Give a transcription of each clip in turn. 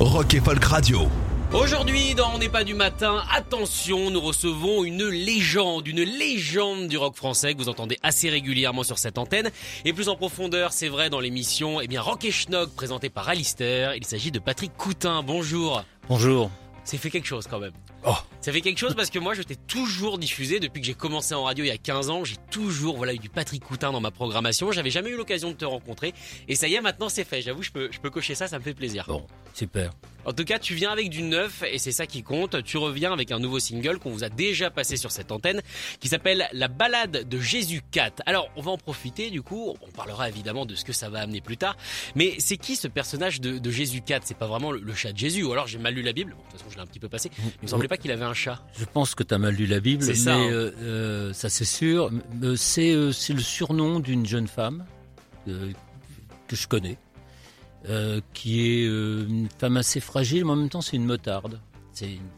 Rock et Folk Radio. Aujourd'hui, dans On n'est pas du matin, attention, nous recevons une légende, une légende du rock français que vous entendez assez régulièrement sur cette antenne. Et plus en profondeur, c'est vrai, dans l'émission, eh bien, Rock et Schnock, présenté par Alistair. Il s'agit de Patrick Coutin. Bonjour. Bonjour. C'est fait quelque chose quand même. Oh. Ça fait quelque chose parce que moi je t'ai toujours diffusé depuis que j'ai commencé en radio il y a 15 ans, j'ai toujours voilà eu du Patrick Coutin dans ma programmation, j'avais jamais eu l'occasion de te rencontrer et ça y est maintenant c'est fait. J'avoue je peux je peux cocher ça, ça me fait plaisir. Bon, super. En tout cas, tu viens avec du neuf et c'est ça qui compte. Tu reviens avec un nouveau single qu'on vous a déjà passé sur cette antenne qui s'appelle La balade de Jésus 4. Alors, on va en profiter du coup, on parlera évidemment de ce que ça va amener plus tard. Mais c'est qui ce personnage de, de Jésus 4 C'est pas vraiment le, le chat de Jésus ou alors j'ai mal lu la Bible. Bon, de toute façon, je l'ai un petit peu passé. Il me semblait pas qu'il avait un chat. Je pense que tu as mal lu la Bible, mais ça, hein. euh, euh, ça c'est sûr. Euh, C'est euh, le surnom d'une jeune femme que je connais, qui est une femme assez fragile, mais en même temps c'est une motarde. C'est une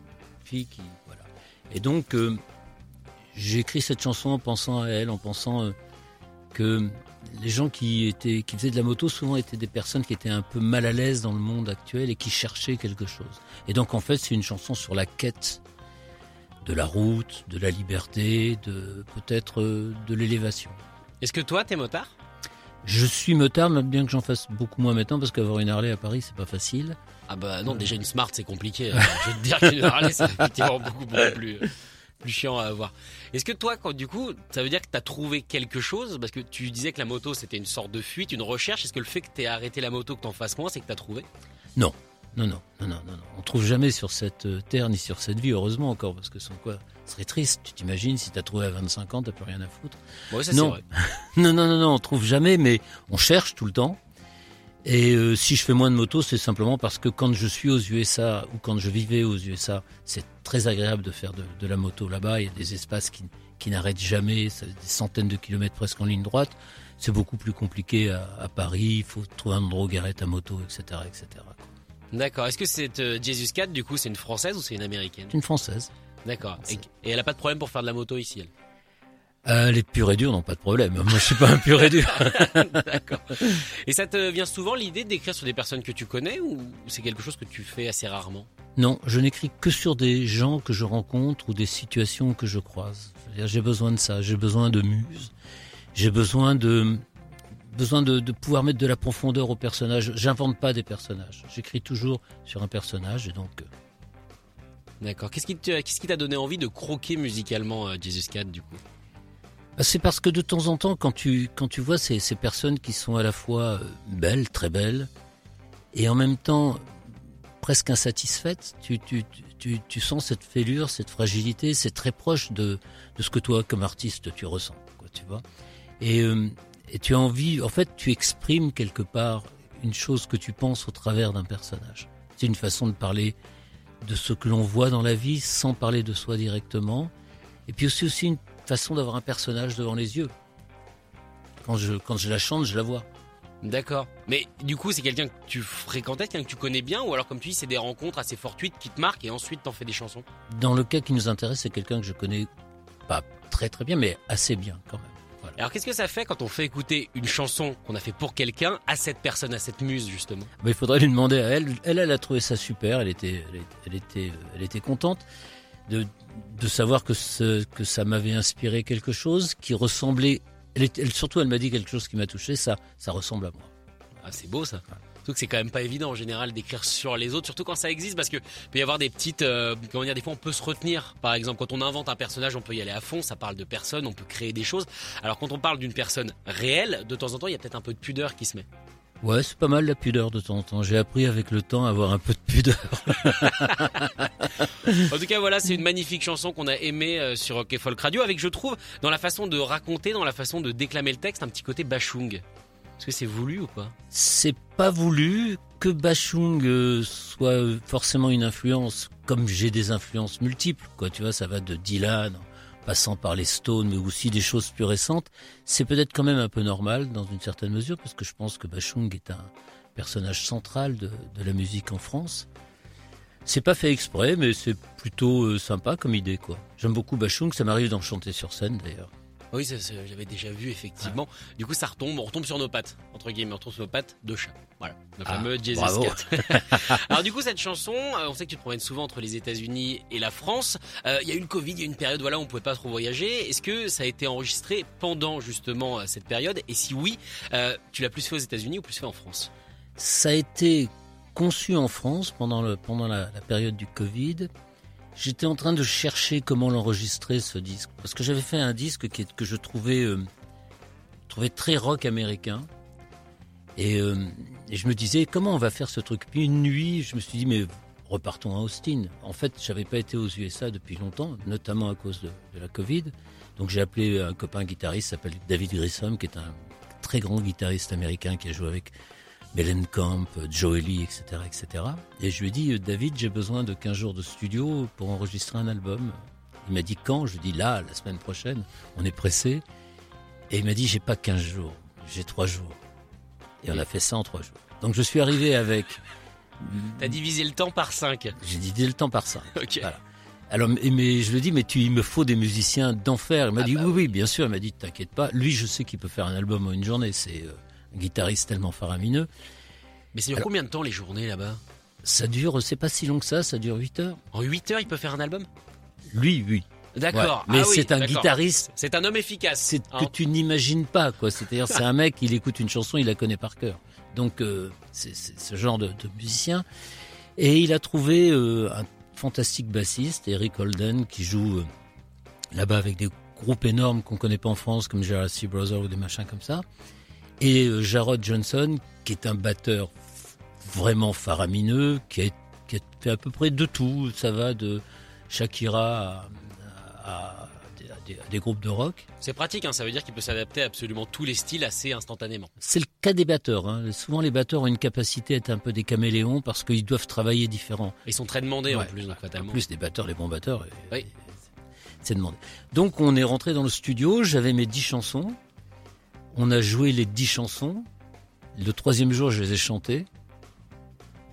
fille qui voilà. Et donc j'ai écrit cette chanson en pensant à elle, en pensant que les gens qui étaient qui faisaient de la moto souvent étaient des personnes qui étaient un peu mal à l'aise dans le monde actuel et qui cherchaient quelque chose. Et donc en fait c'est une chanson sur la quête de la route, de la liberté, de peut-être euh, de l'élévation. Est-ce que toi, t'es motard? Je suis motard, mais bien que j'en fasse beaucoup moins maintenant parce qu'avoir une Harley à Paris c'est pas facile. Ah bah non, déjà une Smart c'est compliqué. Alors, je vais te dire qu'une Harley c'est effectivement beaucoup, beaucoup plus, plus chiant à avoir. Est-ce que toi, quand, du coup, ça veut dire que t'as trouvé quelque chose? Parce que tu disais que la moto c'était une sorte de fuite, une recherche. Est-ce que le fait que t'aies arrêté la moto, que t'en fasses moins, c'est que t'as trouvé? Non, non, non, non, non, non. On trouve jamais sur cette euh, terre ni sur cette vie, heureusement encore, parce que sans quoi, ce serait triste. Tu t'imagines si t'as trouvé à 25 ans, t'as plus rien à foutre. Ouais, ça Non. vrai. Non, non, non, non, on trouve jamais, mais on cherche tout le temps. Et euh, si je fais moins de moto, c'est simplement parce que quand je suis aux USA ou quand je vivais aux USA, c'est très agréable de faire de, de la moto là-bas. Il y a des espaces qui, qui n'arrêtent jamais, des centaines de kilomètres presque en ligne droite. C'est beaucoup plus compliqué à, à Paris. Il faut trouver un endroit où garer ta moto, etc., etc. D'accord. Est-ce que cette euh, Jesus 4, du coup, c'est une française ou c'est une américaine? C'est une française. D'accord. Et, et elle a pas de problème pour faire de la moto ici, elle? Euh, les purs et durs n'ont pas de problème. Moi, je suis pas un pur et dur. D'accord. Et ça te vient souvent l'idée d'écrire sur des personnes que tu connais ou c'est quelque chose que tu fais assez rarement? Non, je n'écris que sur des gens que je rencontre ou des situations que je croise. J'ai besoin de ça, j'ai besoin de muse, j'ai besoin de besoin de, de pouvoir mettre de la profondeur au personnage. J'invente pas des personnages. J'écris toujours sur un personnage et donc euh, D'accord. Qu'est-ce qui t'a donné envie de croquer musicalement euh, Jesus 4 du coup? C'est parce que de temps en temps, quand tu quand tu vois ces, ces personnes qui sont à la fois euh, belles, très belles, et en même temps presque insatisfaites, tu tu, tu, tu, sens cette fêlure, cette fragilité, c'est très proche de, de ce que toi, comme artiste, tu ressens, tu vois. Et, euh, et tu as envie, en fait, tu exprimes quelque part une chose que tu penses au travers d'un personnage. C'est une façon de parler de ce que l'on voit dans la vie sans parler de soi directement. Et puis aussi, aussi une façon d'avoir un personnage devant les yeux. Quand je, quand je la chante, je la vois. D'accord. Mais du coup, c'est quelqu'un que tu fréquentais, quelqu'un que tu connais bien ou alors comme tu dis, c'est des rencontres assez fortuites qui te marquent et ensuite t'en fais des chansons? Dans le cas qui nous intéresse, c'est quelqu'un que je connais pas très très bien, mais assez bien quand même. Voilà. Alors qu'est-ce que ça fait quand on fait écouter une chanson qu'on a fait pour quelqu'un à cette personne, à cette muse justement? Mais il faudrait lui demander à elle. Elle, elle a trouvé ça super. Elle était, elle, était- elle était, elle était contente de, de savoir que, ce, que ça m'avait inspiré quelque chose qui ressemblait. Elle, surtout, elle m'a dit quelque chose qui m'a touché. Ça, ça ressemble à moi. Ah, c'est beau ça. Surtout que c'est quand même pas évident en général d'écrire sur les autres, surtout quand ça existe, parce que peut y avoir des petites, euh, comment dire, des fois on peut se retenir. Par exemple, quand on invente un personnage, on peut y aller à fond. Ça parle de personnes, on peut créer des choses. Alors quand on parle d'une personne réelle, de temps en temps, il y a peut-être un peu de pudeur qui se met. Ouais, c'est pas mal la pudeur de temps en temps. J'ai appris avec le temps à avoir un peu de pudeur. En tout cas, voilà, c'est une magnifique chanson qu'on a aimée euh, sur Rock et Folk Radio, avec, je trouve, dans la façon de raconter, dans la façon de déclamer le texte, un petit côté bachung. Est-ce que c'est voulu ou pas? C'est pas voulu que Bachung euh, soit forcément une influence, comme j'ai des influences multiples, quoi. Tu vois, ça va de Dylan, passant par les Stones, mais aussi des choses plus récentes. C'est peut-être quand même un peu normal dans une certaine mesure, parce que je pense que Bachung est un personnage central de, la musique en France. C'est pas fait exprès, mais c'est plutôt euh, sympa comme idée, quoi. J'aime beaucoup Bachung, ça m'arrive d'en chanter sur scène d'ailleurs. Oui, ça, ça, j'avais déjà vu effectivement. Du coup, ça retombe, on retombe sur nos pattes, entre guillemets, on retombe sur nos pattes de chat. Voilà, le Ah, fameux Jesus bravo. Cat. Alors du coup, cette chanson, euh, on sait que tu te promènes souvent entre les États-Unis et la France. Euh, Il y a eu une Covid, il y a eu une période, voilà, où on pouvait pas trop voyager. Est-ce que ça a été enregistré pendant justement euh, cette période? Et si oui, euh, tu l'as plus fait aux États-Unis ou plus fait en France? Ça a été conçu en France pendant, le, pendant la, la période du Covid. J'étais en train de chercher comment l'enregistrer ce disque parce que j'avais fait un disque qui est, que je trouvais, euh, trouvais très rock américain et, euh, et je me disais comment on va faire ce truc? Puis une nuit, je me suis dit mais repartons à Austin. En fait, j'avais pas été aux USA depuis longtemps, notamment à cause de, de la Covid. Donc j'ai appelé un copain guitariste, qui s'appelle David Grissom, qui est un très grand guitariste américain qui a joué avec Mellencamp, Joe Ely, etc., etc. Et je lui ai dit, euh, David, j'ai besoin de 15 jours de studio pour enregistrer un album. Il m'a dit quand? Je lui ai dit là, la semaine prochaine. On est pressé. Et il m'a dit, j'ai pas 15 jours, j'ai 3 jours. Et on a fait ça en 3 jours. Donc je suis arrivé avec, T'as divisé le temps par 5. j'ai dit le temps par 5. Ok. Voilà. Alors, mais- je lui ai dit, mais tu, il me faut des musiciens d'enfer. Il m'a Ah dit, bah oui, oui, bien sûr. Il m'a dit, t'inquiète pas. Lui, je sais qu'il peut faire un album en une journée. C'est euh, guitariste tellement faramineux. Mais ça dure Alors- combien de temps les journées là-bas? Ça dure, c'est pas si long que ça, ça dure 8 heures. En 8 heures, il peut faire un album? Lui, oui. D'accord. Ouais. Mais Ah oui, c'est un guitariste C'est un homme efficace. c'est hein. que tu n'imagines pas, quoi. C'est-à-dire, c'est un mec, il écoute une chanson, il la connaît par cœur. Donc, euh, c'est ce genre de, de musicien. Et il a trouvé euh, un fantastique bassiste, Eric Holden, qui joue euh, là-bas avec des groupes énormes qu'on connaît pas en France, comme Jurassic Brothers ou des machins comme ça. Et euh, Jarrod Johnson, qui est un batteur vraiment faramineux, qui a, qui a fait à peu près de tout. Ça va de Shakira à, à des- à des- à des groupes de rock. C'est pratique, hein, ça veut dire qu'il peut s'adapter à absolument tous les styles assez instantanément. C'est le cas des batteurs. hein. Souvent, les batteurs ont une capacité à être un peu des caméléons parce qu'ils doivent travailler différent. Ils sont très demandés en plus, donc En fatalement. plus, des batteurs, les bons batteurs, Oui. c'est demandé. Donc, on est rentré dans le studio. J'avais mes dix chansons. On a joué les dix chansons. Le troisième jour, je les ai chantées.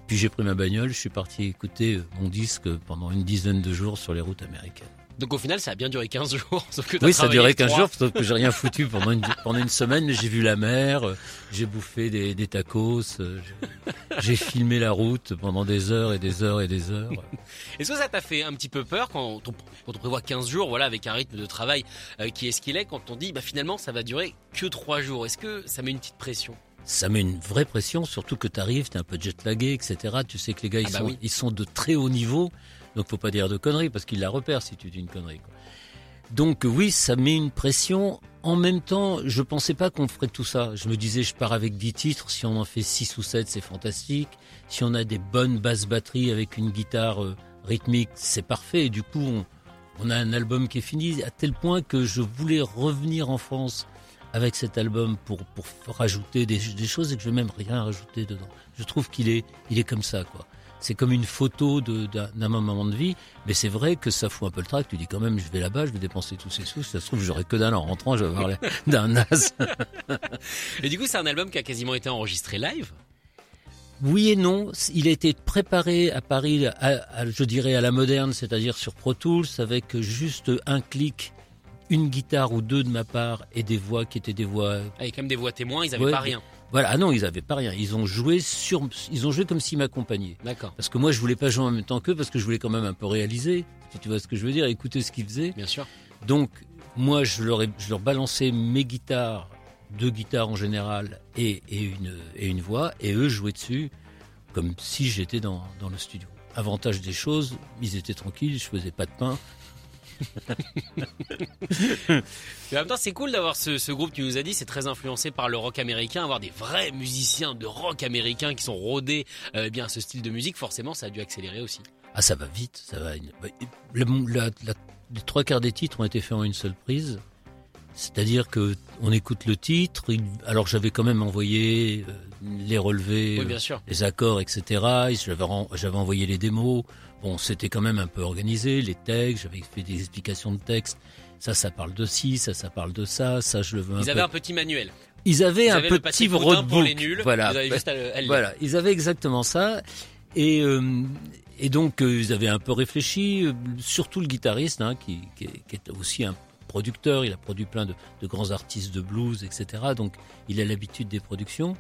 Puis j'ai pris ma bagnole, je suis parti écouter mon disque pendant une dizaine de jours sur les routes américaines. Donc au final, ça a bien duré 15 jours. Sauf que Oui, ça a duré que 15 trois. jours, sauf que j'ai rien foutu pendant une, pendant une semaine, mais j'ai vu la mer, euh, j'ai bouffé des, des tacos, euh, j'ai- filmé la route pendant des heures et des heures et des heures. Est-ce que ça t'a fait un petit peu peur quand on, quand on prévoit 15 jours, voilà, avec un rythme de travail euh, qui est ce qu'il est, quand on dit, bah finalement, ça va durer que 3 jours? Est-ce que ça met une petite pression? Ça met une vraie pression, surtout que tu arrives, tu es un peu jet-lagué, etc. Tu sais que les gars, ils, Ah bah sont, oui. ils sont de très haut niveau, donc faut pas dire de conneries, parce qu'ils la repèrent si tu dis une connerie. Donc oui, ça met une pression. En même temps, je pensais pas qu'on ferait tout ça. Je me disais, je pars avec 10 titres, si on en fait 6 ou 7, c'est fantastique. Si on a des bonnes basses batteries avec une guitare euh, rythmique, c'est parfait. Et du coup, on, on a un album qui est fini, à tel point que je voulais revenir en France avec cet album pour, pour rajouter des, des choses et que je vais même rien rajouter dedans. Je trouve qu'il est, il est comme ça, quoi. C'est comme une photo d'un d'un moment de vie, mais c'est vrai que ça fout un peu le trac. Tu dis quand même, je vais là-bas, je vais dépenser tous ces sous. Si ça se trouve, j'aurai que dalle en rentrant, je vais avoir l'air d'un naze. Et du coup, c'est un album qui a quasiment été enregistré live? Oui et non. Il a été préparé à Paris, à- à- je dirais à la moderne, c'est-à-dire sur Pro Tools, avec juste un clic, une guitare ou deux de ma part et des voix qui étaient des voix Avec quand même des voix témoins, ils avaient Ouais, pas rien. Voilà, ah non, ils avaient pas rien. Ils ont joué sur, ils ont joué comme s'ils m'accompagnaient. D'accord, Parce que moi, je voulais pas jouer en même temps qu'eux parce que je voulais quand même un peu réaliser. Si tu vois ce que je veux dire, écouter ce qu'ils faisaient. bien sûr. Donc, moi, je leur, ai- je leur balançais mes guitares, deux guitares en général et, et une, et une voix, et eux jouaient dessus comme si j'étais dans, dans le studio. Avantage des choses, ils étaient tranquilles, je faisais pas de pain. En même temps, c'est cool d'avoir ce, groupe, tu nous as dit, c'est très influencé par le rock américain, avoir des vrais musiciens de rock américain qui sont rodés euh, eh bien, à ce style de musique, forcément, ça a dû accélérer aussi. Ah, ça va vite, ça va. bah, les trois quarts des titres ont été faits en une seule prise. C'est-à-dire que on écoute le titre, alors j'avais quand même envoyé euh, les relevés, Oui, bien sûr. les accords, etc. Et J'avais envoyé les démos. Bon, c'était quand même un peu organisé, les textes, j'avais fait des explications de texte. Ça, ça parle de ci, ça, ça parle de ça, ça, je le veux un Ils peu. avaient un petit manuel. Ils avaient Ils un avaient petit roadbook. pour les nuls. Voilà. Vous avez juste à le- à. Voilà, ils avaient exactement ça. Et, euh, et donc, euh, ils avaient un peu réfléchi, euh, surtout le guitariste, hein, qui, qui, est, qui est aussi un producteur. Il a produit plein de, de grands artistes de blues, etc. Donc, il a l'habitude des productions.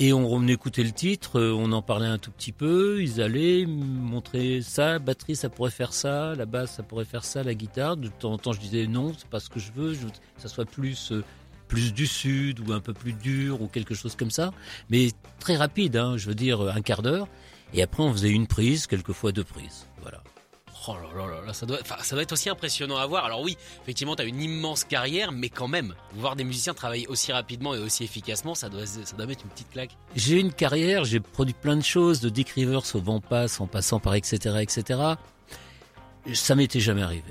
Et on, on écoutait le titre, euh, on en parlait un tout petit peu. Ils allaient montrer ça, batterie, ça pourrait faire ça, la basse, ça pourrait faire ça, la guitare. De temps en temps, je disais non, c'est pas ce que je veux. Je veux que ça soit plus euh, plus du sud ou un peu plus dur ou quelque chose comme ça. Mais très rapide, hein, je veux dire un quart d'heure. Et après, on faisait une prise, quelquefois deux prises. Voilà. Oh là là là là, ça doit, enfin, ça doit être aussi impressionnant à voir. Alors oui, effectivement, tu as une immense carrière, mais quand même, voir des musiciens travailler aussi rapidement et aussi efficacement, ça doit, ça doit mettre une petite claque. J'ai une carrière, j'ai produit plein de choses, de Dick Rivers au Vent Passe, en passant par etc. etc. Ça m'était jamais arrivé.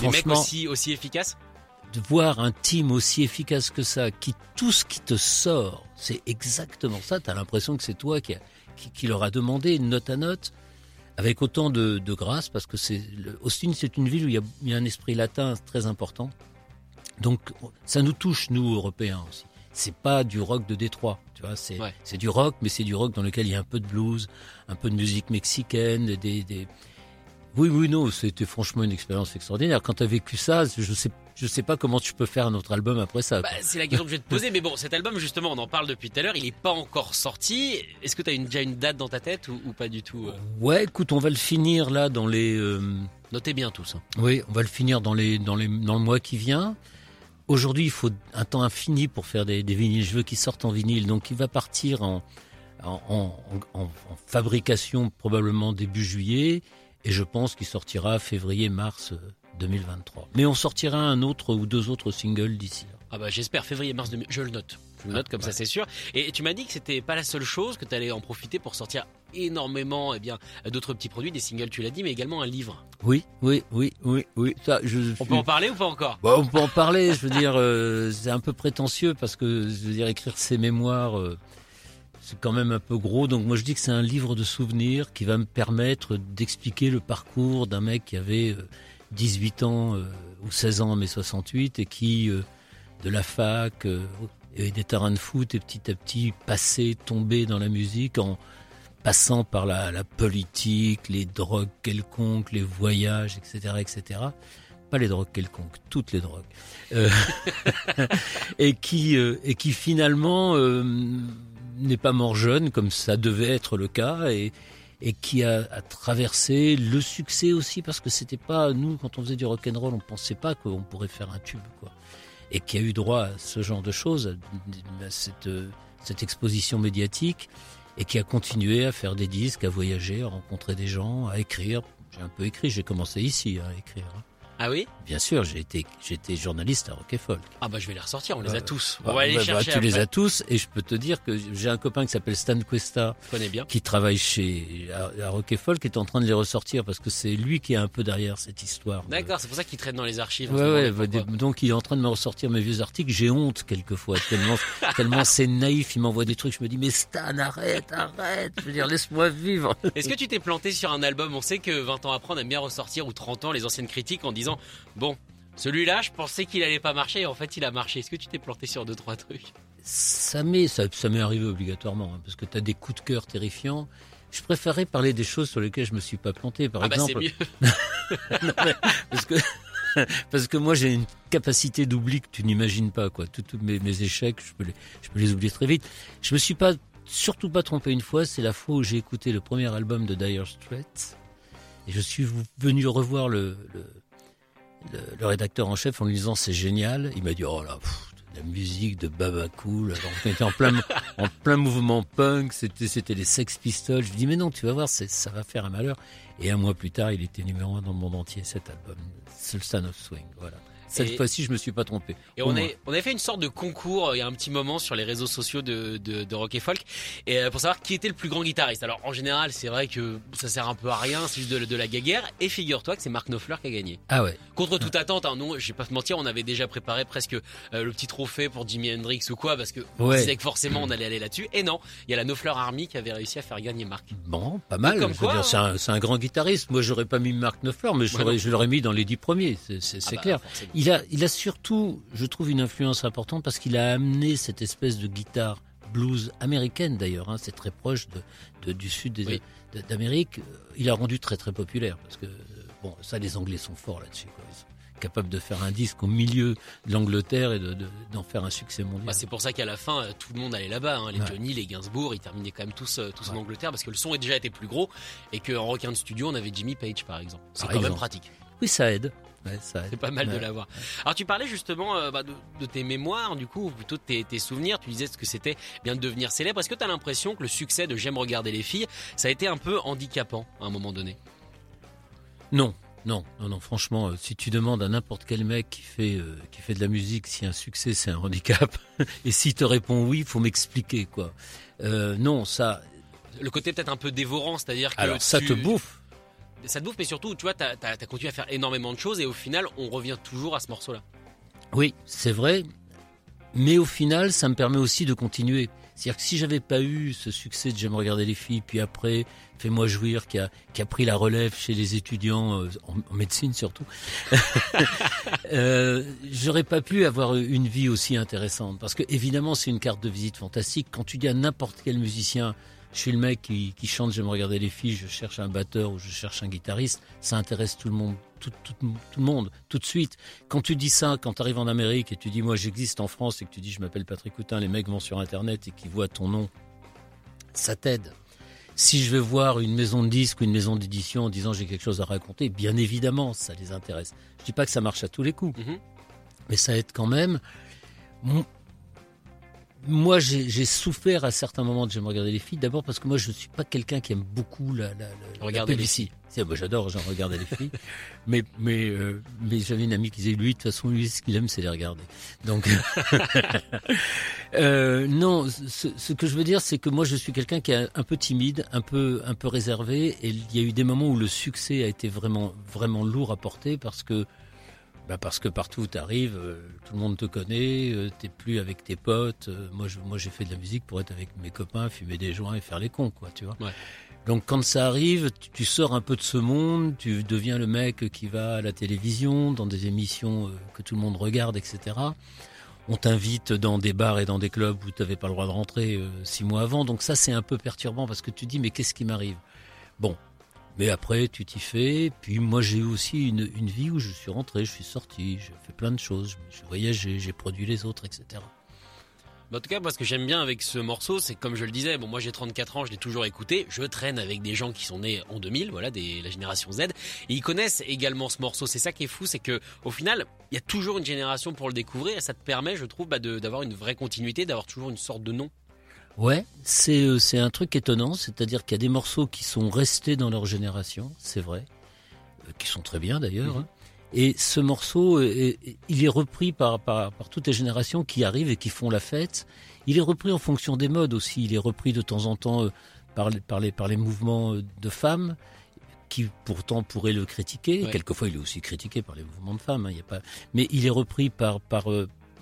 Des mecs Franchement, aussi, aussi efficaces? de voir un team aussi efficace que ça, qui tout ce qui te sort, c'est exactement ça. T'as l'impression que c'est toi qui, a- qui, qui leur a demandé note à note, avec autant de, de grâce, parce que c'est Austin, c'est une ville où il y, a, il y a un esprit latin très important. Donc ça nous touche nous Européens aussi. C'est pas du rock de Détroit, tu vois. C'est Ouais. du rock, mais c'est du rock dans lequel il y a un peu de blues, un peu de musique mexicaine, des, des... Oui, oui, non, c'était franchement une expérience extraordinaire. Quand tu as vécu ça, je sais, je sais pas comment tu peux faire un autre album après ça. Bah, c'est la question que je vais te poser, mais bon, cet album, justement, on en parle depuis tout à l'heure, il est pas encore sorti. Est-ce que tu as une, déjà une date dans ta tête ou, ou pas du tout euh? Ouais, écoute, on va le finir là dans les. euh, Notez bien tout ça. Oui, on va le finir dans les dans les dans le mois qui vient. Aujourd'hui, il faut un temps infini pour faire des, des vinyles. Je veux qu'il sorte en vinyle, donc il va partir en en, en- en- en fabrication probablement début juillet, et je pense qu'il sortira février-mars 2023. Mais on sortira un autre ou deux autres singles d'ici là. Ah bah j'espère février-mars 2000. Je le note. Je le note comme ça, c'est sûr. Et tu m'as dit que c'était pas la seule chose, que tu allais en profiter pour sortir énormément, eh bien, d'autres petits produits, des singles, tu l'as dit, mais également un livre. Oui, oui, oui, oui, oui. Ça, je, On peut en parler ou pas encore? Bah, on peut en parler, je veux dire, euh, c'est un peu prétentieux parce que, je veux dire, écrire ses mémoires, euh, c'est quand même un peu gros. Donc moi je dis que c'est un livre de souvenirs qui va me permettre d'expliquer le parcours d'un mec qui avait euh, 18 ans euh, ou 16 ans en mai 68 et qui, euh, de la fac euh, et des terrains de foot, est petit à petit passé, tombé dans la musique en passant par la, la politique, les drogues quelconques, les voyages, etc., etc pas les drogues quelconques, toutes les drogues, et qui et qui finalement n'est pas mort jeune comme ça devait être le cas et et qui a, traversé le succès aussi parce que c'était pas nous quand on faisait du rock and roll on pensait pas qu'on pourrait faire un tube quoi et qui a eu droit à ce genre de choses à cette euh, cette exposition médiatique et qui a continué à faire des disques à voyager à rencontrer des gens à écrire j'ai un peu écrit j'ai commencé ici à écrire hein. Ah oui? Bien sûr, j'ai été, j'étais journaliste à Folk. Ah bah je vais les ressortir, on les a tous. On Bah, va aller bah, les bah, chercher tu les as tous, et je peux te dire que j'ai un copain qui s'appelle Stan Cuesta, connais bien. qui travaille chez à, à Folk, qui est en train de les ressortir parce que c'est lui qui est un peu derrière cette histoire. de- D'accord, c'est pour ça qu'ils traînent dans les archives. Ouais, ouais, bah, donc il est en train de me ressortir mes vieux articles. J'ai honte quelquefois, tellement, tellement c'est naïf. Il m'envoie des trucs. Je me dis, mais Stan, arrête, arrête. Je veux dire, laisse-moi vivre. Est-ce que tu t'es planté sur un album? On sait que 20 ans après, on aime bien ressortir, ou 30 ans, les anciennes critiques en disant Bon, celui-là, je pensais qu'il allait pas marcher, et en fait, il a marché. Est-ce que tu t'es planté sur deux trois trucs? Ça m'est, ça, ça arrivé obligatoirement, hein, parce que tu as des coups de cœur terrifiants. Je préférais parler des choses sur lesquelles je me suis pas planté. Par Ah bah exemple, parce que parce que moi j'ai une capacité d'oubli que tu n'imagines pas quoi. Tous tous mes, mes échecs, je peux les je peux les oublier très vite. Je me suis pas surtout pas trompé une fois. C'est la fois où j'ai écouté le premier album de Dire Straits et je suis venu revoir le le, le, rédacteur en chef en lui disant c'est génial. Il m'a dit oh là. la musique de Baba Cool, alors on était en plein, en plein mouvement punk, c'était, les Sex Pistols. Je lui dis, mais non, tu vas voir, ça va faire un malheur. Et un mois plus tard, il était numéro un dans le monde entier, cet album, Sultan of Swing, voilà. Cette Et- fois-ci, je me suis pas trompé. Et on, est, on avait fait une sorte de concours euh, il y a un petit moment sur les réseaux sociaux de, de, de rock et folk et euh, pour savoir qui était le plus grand guitariste. Alors en général c'est vrai que ça sert un peu à rien, c'est juste de, de la gaguerre. Et figure-toi que c'est Mark Knopfler qui a gagné. Ah ouais. Contre toute attente, hein, non, je vais pas te mentir, on avait déjà préparé presque euh, le petit trophée pour Jimi Hendrix ou quoi parce que on disait que forcément on allait aller là-dessus. Et non, il y a la Knopfler Army qui avait réussi à faire gagner Mark. Bon, pas mal. comme je quoi, veux dire, hein. c'est un, grand guitariste. Moi, j'aurais pas mis Mark Knopfler, mais je, Ouais, l'aurais- non. je l'aurais mis dans les dix premiers. C'est Ah bah, clair. forcément. Il a, il a surtout, je trouve, une influence importante parce qu'il a amené cette espèce de guitare blues américaine d'ailleurs. hein, c'est très proche de, de- du sud Oui. d'Amérique. Il a rendu très très populaire parce que bon, ça, les Anglais sont forts là-dessus. Ils sont capables de faire un disque au milieu de l'Angleterre et de- de- d'en faire un succès mondial. Bah, c'est pour ça qu'à la fin, euh, tout le monde allait là-bas. hein. Les Ouais. Johnny, les Gainsbourg, ils terminaient quand même tous, euh, en. Angleterre parce que le son est déjà été plus gros et qu'en requin de studio, on avait Jimmy Page par exemple. C'est quand même exemple. pratique. Oui, ça aide. Ouais. C'est pas mal de l'avoir. Alors tu parlais justement euh, bah, de, de tes mémoires, du coup, ou plutôt de tes, tes souvenirs. Tu disais ce que c'était bien de devenir célèbre. Est-ce que tu as l'impression que le succès de J'aime regarder les filles, ça a été un peu handicapant à un moment donné? Non, non, non, non. Franchement, euh, si tu demandes à n'importe quel mec qui fait euh, qui fait de la musique si un succès c'est un handicap, et s'il te répond oui, faut m'expliquer quoi. Non, ça, Le côté peut-être un peu dévorant, c'est-à-dire que alors ça te bouffe. Ça te bouffe, mais surtout, tu vois, t'as as, continué à faire énormément de choses et au final, on revient toujours à ce morceau-là. Oui, c'est vrai. Mais au final, ça me permet aussi de continuer. C'est-à-dire que si j'avais pas eu ce succès de J'aime regarder les filles, puis après Fais-moi jouir, qui a, pris la relève chez les étudiants, euh, en, en médecine surtout, euh, j'aurais pas pu avoir une vie aussi intéressante. Parce que évidemment, c'est une carte de visite fantastique. Quand tu dis à n'importe quel musicien, je suis le mec qui, qui chante J'aime regarder les filles, je cherche un batteur ou je cherche un guitariste, ça intéresse tout le monde, tout, tout, tout le monde, tout de suite. Quand tu dis ça, quand tu arrives en Amérique et tu dis moi j'existe en France et que tu dis je m'appelle Patrick Coutin, les mecs vont sur Internet et qui voient ton nom, ça t'aide. Si je vais voir une maison de disques ou une maison d'édition en disant j'ai quelque chose à raconter, bien évidemment, ça les intéresse. Je dis pas que ça marche à tous les coups, Mhm. mais ça aide quand même. Moi, j'ai souffert à certains moments de J'aime regarder les filles. D'abord parce que moi, je ne suis pas quelqu'un qui aime beaucoup la, la, la, la Regarder les publicité. C'est- moi, J'adore, j'en regarde les filles. mais mais, euh, mais j'avais une amie qui disait, lui, de toute façon, lui, ce qu'il aime, c'est les regarder. Donc, euh, non, ce, ce que je veux dire, c'est que moi, je suis quelqu'un qui est un peu timide, un peu, un peu réservé. Et il y a eu des moments où le succès a été vraiment, vraiment lourd à porter parce que bah parce que partout où tu arrives, tout le monde te connaît, euh, t'es plus avec tes potes. Euh, moi, je, moi, j'ai fait de la musique pour être avec mes copains, fumer des joints et faire les cons, quoi, tu vois. Ouais. Donc, quand ça arrive, tu, tu sors un peu de ce monde, tu deviens le mec qui va à la télévision, dans des émissions euh, que tout le monde regarde, etc. On t'invite dans des bars et dans des clubs où tu n'avais pas le droit de rentrer euh, six mois avant. Donc ça, c'est un peu perturbant parce que tu dis, mais qu'est-ce qui m'arrive? Bon, mais après, tu t'y fais. Puis moi, j'ai eu aussi une, une vie où je suis rentré, je suis sorti, j'ai fait plein de choses. J'ai voyagé, j'ai produit les autres, etc. En tout cas, moi, ce que j'aime bien avec ce morceau, c'est comme je le disais, bon, moi j'ai 34 ans, je l'ai toujours écouté. Je traîne avec des gens qui sont nés en 2000, voilà, des, la génération Z, et ils connaissent également ce morceau. C'est ça qui est fou, c'est que au final, il y a toujours une génération pour le découvrir, et ça te permet, je trouve, bah, d'avoir une vraie continuité, d'avoir toujours une sorte de nom. Ouais, c'est euh, c'est un truc étonnant, c'est-à-dire qu'il y a des morceaux qui sont restés dans leur génération, c'est vrai, euh, qui sont très bien d'ailleurs. Mhm. hein. Et ce morceau, euh, il est repris par, par, par toutes les générations qui arrivent et qui font la fête. Il est repris en fonction des modes aussi. Il est repris de temps en temps par, les, par, les, par les mouvements de femmes qui pourtant pourraient le critiquer. Ouais. Quelquefois, il est aussi critiqué par les mouvements de femmes. hein, il y a pas... Mais il est repris par, par,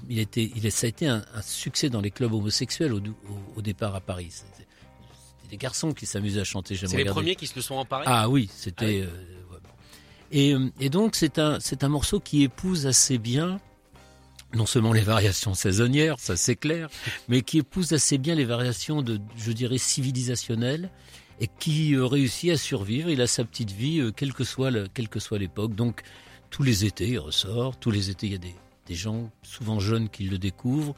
il était, il ça a été un, un succès dans les clubs homosexuels au, au, au départ à Paris. C'était des garçons qui s'amusaient à chanter. C'est les premiers qui se le sont emparés? Ah oui, c'était. Ah oui. euh, ouais, bon. et, euh, et donc c'est un c'est un morceau qui épouse assez bien non seulement les variations saisonnières, ça c'est clair, mais qui épouse assez bien les variations de, je dirais, civilisationnelles et qui euh, réussit à survivre. Il a sa petite vie, euh, quelle que soit l'époque. Donc tous les étés, il ressort. Tous les étés, il y a des, des gens, souvent jeunes, qui le découvrent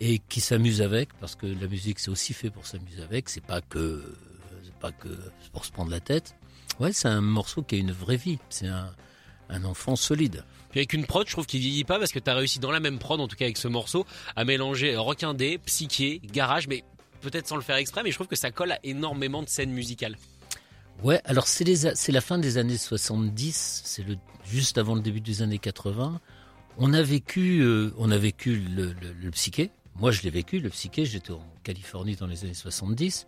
et qui s'amusent avec, parce que la musique c'est aussi fait pour s'amuser avec. C'est pas que pas que pour se prendre la tête. Ouais, c'est un morceau qui a une vraie vie. C'est un, un enfant solide. Puis avec une prod, je trouve qu'il vieillit pas parce que t'as réussi dans la même prod, en tout cas avec ce morceau, à mélanger rock indé, psyché, garage, mais peut-être sans le faire exprès, mais je trouve que ça colle à énormément de scènes musicales. Ouais, alors c'est la fin des années 70, c'est juste avant le début des années 80. On a vécu, euh, on a vécu le, le, le psyché. Moi, je l'ai vécu, le psyché. J'étais en Californie dans les années 70.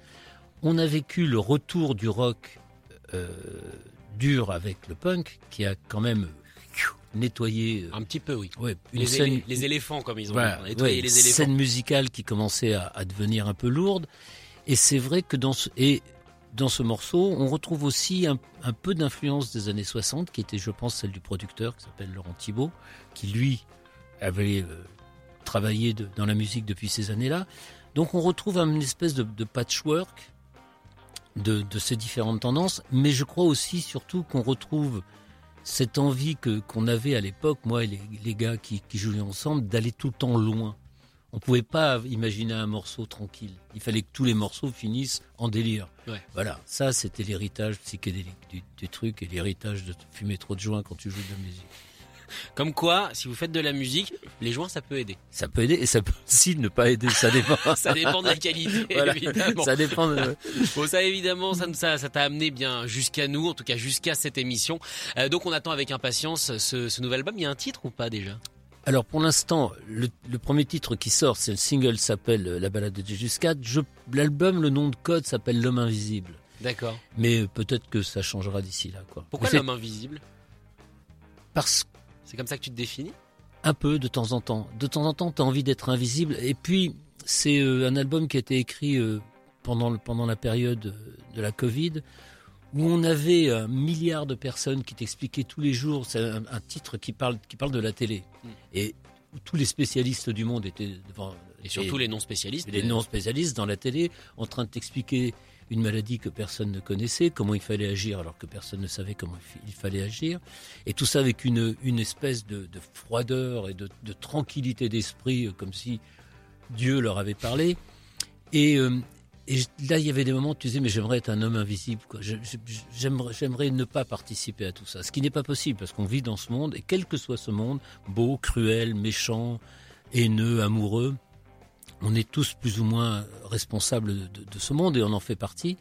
On a vécu le retour du rock euh, dur avec le punk, qui a quand même nettoyé. Un petit peu, oui. ouais, une Les, scène, les éléphants, comme ils ont voilà, ouais, les éléphants. scène musicale qui commençait à, à devenir un peu lourde. Et c'est vrai que dans ce, et dans ce morceau, on retrouve aussi un, peu d'influence des années 60, qui était, je pense, celle du producteur qui s'appelle Laurent Thibault, qui lui avait euh, travaillé dans la musique depuis ces années-là. Donc on retrouve une espèce de, patchwork de, ces différentes tendances, mais je crois aussi surtout qu'on retrouve cette envie qu'on avait à l'époque, moi et les, les gars qui, qui jouaient ensemble, d'aller tout le temps loin. On pouvait pas imaginer un morceau tranquille. Il fallait que tous les morceaux finissent en délire. Ouais. Voilà, ça c'était l'héritage psychédélique du, du truc et l'héritage de fumer trop de joints quand tu joues de la musique. Comme quoi, si vous faites de la musique, les joints, ça peut aider. Ça peut aider et ça peut aussi ne pas aider, ça dépend. Ça dépend de la qualité, Voilà. évidemment. Ça dépend de... Bon, ça évidemment, ça nous- ça ça t'a amené bien jusqu'à nous, en tout cas jusqu'à cette émission. Euh, donc on attend avec impatience ce, ce nouvel album. Il y a un titre ou pas déjà? Alors pour l'instant, le, le premier titre qui sort, c'est le single s'appelle euh, La balade de Jesus 4. Je, l'album, le nom de code s'appelle L'homme invisible. D'accord. Mais peut-être que ça changera d'ici là, quoi. Pourquoi l'homme invisible? Parce C'est comme ça que tu te définis? un peu de temps en temps. De temps en temps, tu as envie d'être invisible. Et puis, c'est euh, un album qui a été écrit euh, pendant, le- pendant la période de la Covid, où on avait un milliard de personnes qui t'expliquaient tous les jours. C'est un, un titre qui parle, qui parle de la télé. Mm. Et où tous les spécialistes du monde étaient devant. Et surtout les non spécialistes. les non spécialistes dans la télé en train de t'expliquer une maladie que personne ne connaissait, comment il fallait agir alors que personne ne savait comment il fallait agir. Et tout ça avec une, une espèce de, de froideur et de, de tranquillité d'esprit, euh, comme si Dieu leur avait parlé. Et, euh, et là, il y avait des moments où tu disais, mais j'aimerais être un homme invisible. J'aimerais ne pas participer à tout ça. Ce qui n'est pas possible, parce qu'on vit dans ce monde, et quel que soit ce monde, beau, cruel, méchant, haineux, amoureux, on est tous plus ou moins responsables de, ce monde et on en fait partie.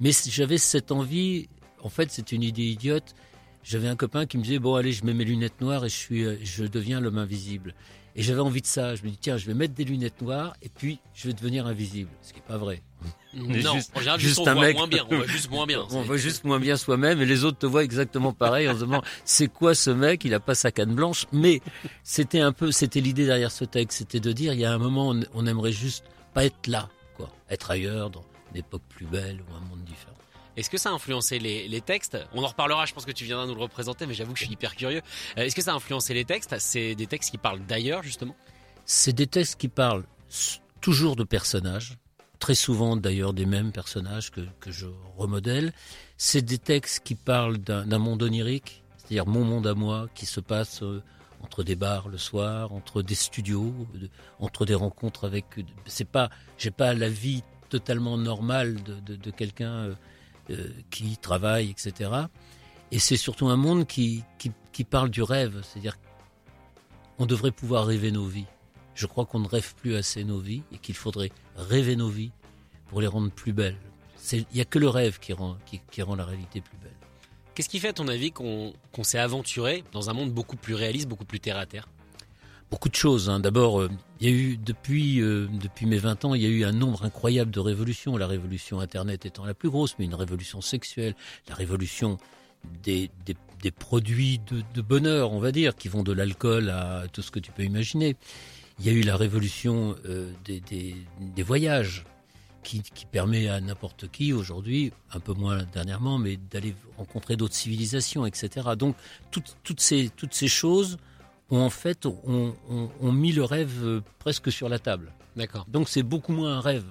Mais j'avais cette envie, en fait c'est une idée idiote, j'avais un copain qui me disait, bon allez, je mets mes lunettes noires et je, suis, euh, je deviens l'homme invisible. Et j'avais envie de ça, je me dis, tiens, je vais mettre des lunettes noires et puis je vais devenir invisible. Ce qui n'est pas vrai. Non, juste- en général, juste on un voit mec. moins bien. On voit juste moins bien. On voit juste moins bien soi-même et les autres te voient exactement pareil en se demandant c'est quoi ce mec? Il a pas sa canne blanche. Mais c'était un peu, c'était l'idée derrière ce texte, c'était de dire il y a un moment on, on aimerait juste pas être là, quoi, être ailleurs dans une époque plus belle ou un monde différent. Est-ce que ça a influencé les, textes? On en reparlera, je pense que tu viendras nous le représenter, mais j'avoue que je suis hyper curieux. Euh, Est-ce que ça a influencé les textes? C'est des textes qui parlent d'ailleurs, justement? C'est des textes qui parlent toujours de personnages, très souvent d'ailleurs des mêmes personnages que, que je remodèle. C'est des textes qui parlent d'un monde onirique, c'est-à-dire mon monde à moi, qui se passe euh, entre des bars le soir, entre des studios, de- entre des rencontres avec. C'est pas, j'ai pas la vie totalement normale de- de quelqu'un euh, qui travaille, etc. Et c'est surtout un monde qui, qui, qui parle du rêve, c'est-à-dire on devrait pouvoir rêver nos vies. Je crois qu'on ne rêve plus assez nos vies et qu'il faudrait rêver nos vies pour les rendre plus belles. Il n'y a que le rêve qui rend, qui, qui rend la réalité plus belle. Qu'est-ce qui fait, à ton avis, qu'on qu'on s'est aventuré dans un monde beaucoup plus réaliste, beaucoup plus terre à terre? Beaucoup de choses. hein. D'abord, euh, il y a eu depuis euh, mes 20 ans, il y a eu un nombre incroyable de révolutions. La révolution Internet étant la plus grosse, mais une révolution sexuelle, la révolution des, produits de, bonheur, on va dire, qui vont de l'alcool à tout ce que tu peux imaginer. Il y a eu la révolution euh, des, voyages, qui, permet à n'importe qui aujourd'hui, un peu moins dernièrement, mais d'aller rencontrer d'autres civilisations, etc. Donc toutes ces choses ont en fait ont, ont- ont mis le rêve euh, presque sur la table. D'accord. Donc c'est beaucoup moins un rêve.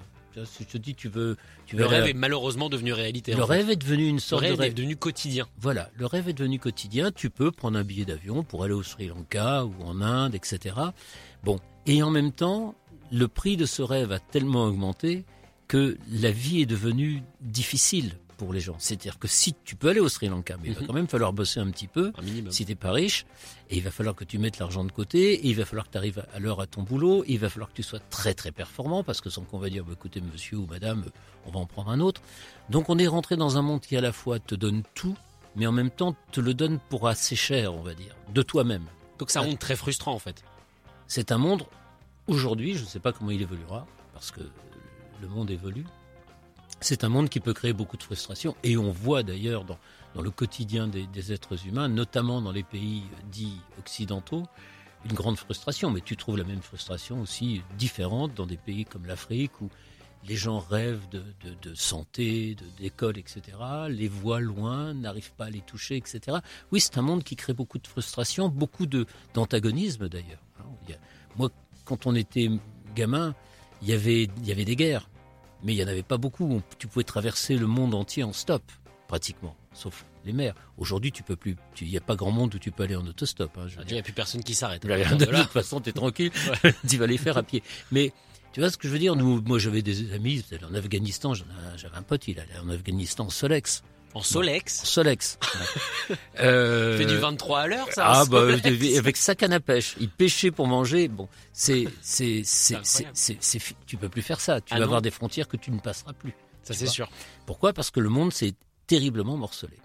Si je te dis tu veux, tu Le rêve est malheureusement devenu réalité. le fait. rêve est devenu une Le sorte de rêve est rêve. devenu quotidien. Voilà, le rêve est devenu quotidien. Tu peux prendre un billet d'avion pour aller au Sri Lanka ou en Inde, etc. Bon, et en même temps, le prix de ce rêve a tellement augmenté que la vie est devenue difficile pour les gens. C'est-à-dire que si tu peux aller au Sri Lanka, mais il va Mhm. quand même falloir bosser un petit peu Un minimum. si t'es pas riche, et il va falloir que tu mettes l'argent de côté, et il va falloir que tu arrives à l'heure à ton boulot, et il va falloir que tu sois très très performant, parce que sans qu'on va dire, bah, écoutez monsieur ou madame, euh, on va en prendre un autre. Donc on est rentré dans un monde qui à la fois te donne tout, mais en même temps te le donne pour assez cher, on va dire, de toi-même. Donc c'est un monde très frustrant en fait. C'est un monde, aujourd'hui, je ne sais pas comment il évoluera, parce que le monde évolue. C'est un monde qui peut créer beaucoup de frustration. Et on voit d'ailleurs dans, le quotidien des, êtres humains, notamment dans les pays dits occidentaux, une grande frustration. Mais tu trouves la même frustration aussi différente dans des pays comme l'Afrique où les gens rêvent de, de, santé, d'école, etc. Les voient loin, n'arrivent pas à les toucher, etc. Oui, c'est un monde qui crée beaucoup de frustration, beaucoup d'antagonisme d'ailleurs. hein. Moi, quand on était gamin, il y avait, il y avait des guerres, mais il n'y en avait pas beaucoup. Tu pouvais traverser le monde entier en stop, pratiquement, sauf les mers. Aujourd'hui, tu peux plus. tu- Il n'y a pas grand monde où tu peux aller en autostop. hein, je Déjà, il n'y a plus personne qui s'arrête. De, de toute façon, t'es tranquille, tu vas les faire à pied. Mais tu vois ce que je veux dire? Nous, moi, j'avais des amis en Afghanistan. J'avais un pote, il allait en Afghanistan en Solex. En Solex, En Solex. euh... il fait du 23 à l'heure, ça. Ah bah avec sa canne à pêche, il pêchait pour manger. Bon, c'est c'est c'est c'est tu peux plus faire ça. Tu Ah vas non. avoir des frontières que tu ne passeras plus. Ça c'est sûr. Pourquoi? Parce que le monde s'est terriblement morcelé.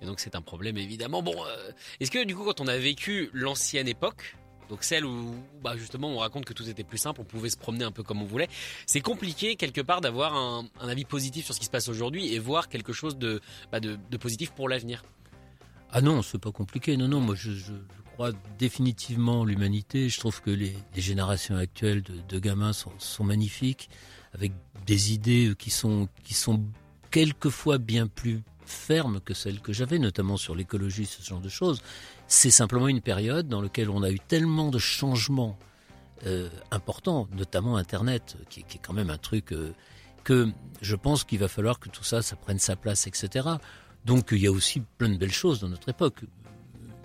Et donc c'est un problème évidemment. Bon, euh, est-ce que du coup quand on a vécu l'ancienne époque, donc celle où bah justement on raconte que tout était plus simple, on pouvait se promener un peu comme on voulait, c'est compliqué quelque part d'avoir un, avis positif sur ce qui se passe aujourd'hui et voir quelque chose de, bah, positif pour l'avenir. Ah non, c'est pas compliqué. Non, non, moi je, crois définitivement en l'humanité. Je trouve que les, générations actuelles de, gamins sont, sont magnifiques, avec des idées qui sont, qui sont quelquefois bien plus fermes que celles que j'avais, notamment sur l'écologie, ce genre de choses. C'est simplement une période dans laquelle on a eu tellement de changements euh, importants, notamment Internet, qui, qui est quand même un truc euh, que je pense qu'il va falloir que tout ça, ça prenne sa place, etc. Donc il y a aussi plein de belles choses dans notre époque.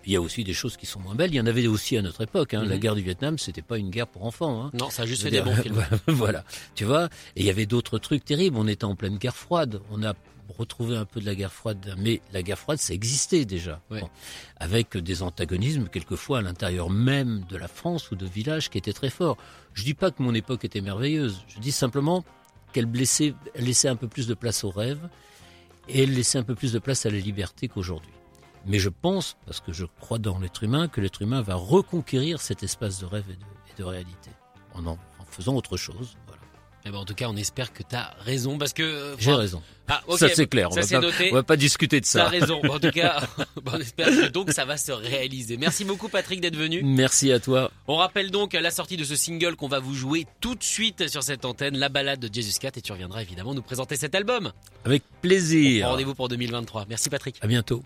Il y a aussi des choses qui sont moins belles. Il y en avait aussi à notre époque. Hein. La Mhm. guerre du Vietnam, c'était pas une guerre pour enfants. Hein. Non, ça a juste fait des bons films. voilà, tu vois? Et il y avait d'autres trucs terribles. On était en pleine guerre froide. On a retrouvé un peu de la guerre froide, mais la guerre froide, ça existait déjà. Bon. Avec des antagonismes, quelquefois à l'intérieur même de la France ou de villages qui étaient très forts. Je dis pas que mon époque était merveilleuse. Je dis simplement qu'elle blessait, laissait un peu plus de place aux rêves et elle laissait un peu plus de place à la liberté qu'aujourd'hui. Mais je pense, parce que je crois dans l'être humain, que l'être humain va reconquérir cet espace de rêve et de, et de réalité en faisant autre chose. Eh ben, en tout cas, on espère que tu as raison parce que. euh, J'ai raison. Ah, ça c'est clair. On va, pas, noté. on va pas discuter de T'as ça. raison. En tout cas, on espère que donc ça va se réaliser. Merci beaucoup Patrick d'être venu. Merci à toi. On rappelle donc la sortie de ce single qu'on va vous jouer tout de suite sur cette antenne, la balade de Jesus Cat, et tu reviendras évidemment nous présenter cet album. Avec plaisir. Rendez-vous pour 2023. Merci Patrick. À bientôt.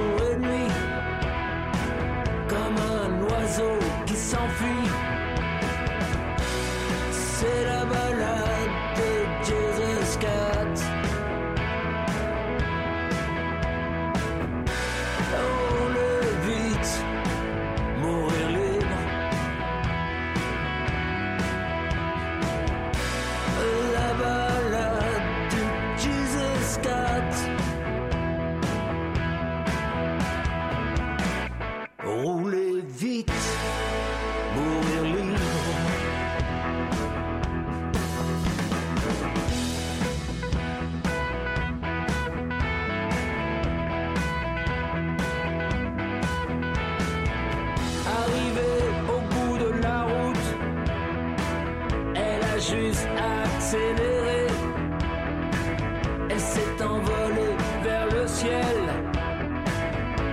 Chevauché jour et nuit comme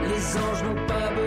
Les anges n'ont pas besoin